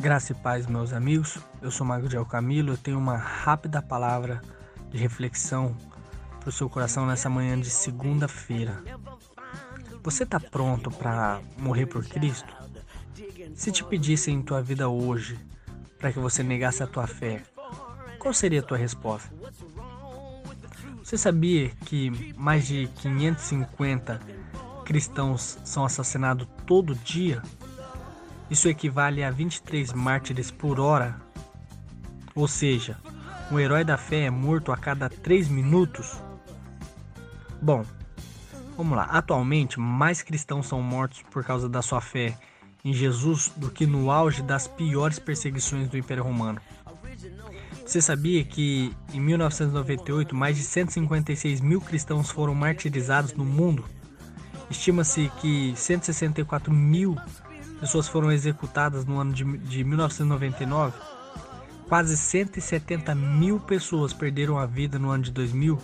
Graça e paz, meus amigos. Eu sou Mago de Camilo. Eu tenho uma rápida palavra de reflexão para o seu coração nessa manhã de segunda-feira. Você está pronto para morrer por Cristo? Se te pedissem em tua vida hoje para que você negasse a tua fé, qual seria a tua resposta? Você sabia que mais de 550 cristãos são assassinados todo dia? Isso equivale a 23 mártires por hora. Ou seja, um herói da fé é morto a cada 3 minutos. Bom, vamos lá. Atualmente, mais cristãos são mortos por causa da sua fé em Jesus do que no auge das piores perseguições do Império Romano. Você sabia que em 1998 mais de 156 mil cristãos foram martirizados no mundo? Estima-se que 164 mil pessoas foram executadas no ano de, de 1999, quase 170 mil pessoas perderam a vida no ano de 2000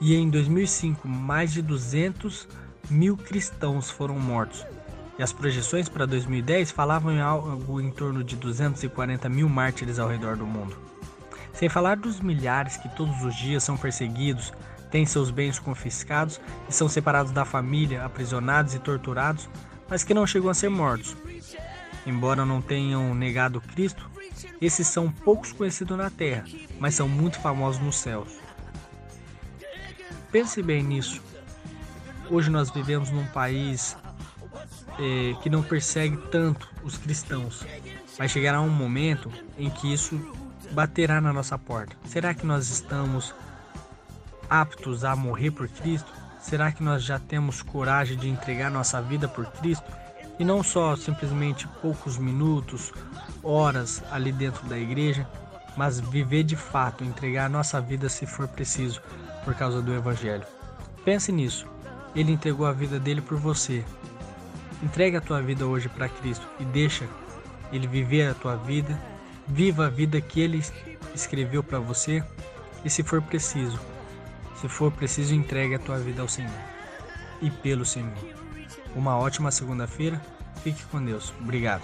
e em 2005 mais de 200 mil cristãos foram mortos. E as projeções para 2010 falavam em algo em torno de 240 mil mártires ao redor do mundo. Sem falar dos milhares que todos os dias são perseguidos, têm seus bens confiscados e são separados da família, aprisionados e torturados mas que não chegam a ser mortos. Embora não tenham negado Cristo, esses são poucos conhecidos na terra, mas são muito famosos nos céus. Pense bem nisso. Hoje nós vivemos num país é, que não persegue tanto os cristãos. Vai chegar um momento em que isso baterá na nossa porta. Será que nós estamos aptos a morrer por Cristo? Será que nós já temos coragem de entregar nossa vida por Cristo? E não só simplesmente poucos minutos, horas ali dentro da igreja, mas viver de fato, entregar nossa vida se for preciso, por causa do Evangelho. Pense nisso. Ele entregou a vida dele por você. Entregue a tua vida hoje para Cristo e deixa ele viver a tua vida. Viva a vida que ele escreveu para você e se for preciso, se for preciso, entregue a tua vida ao Senhor e pelo Senhor. Uma ótima segunda-feira. Fique com Deus. Obrigado.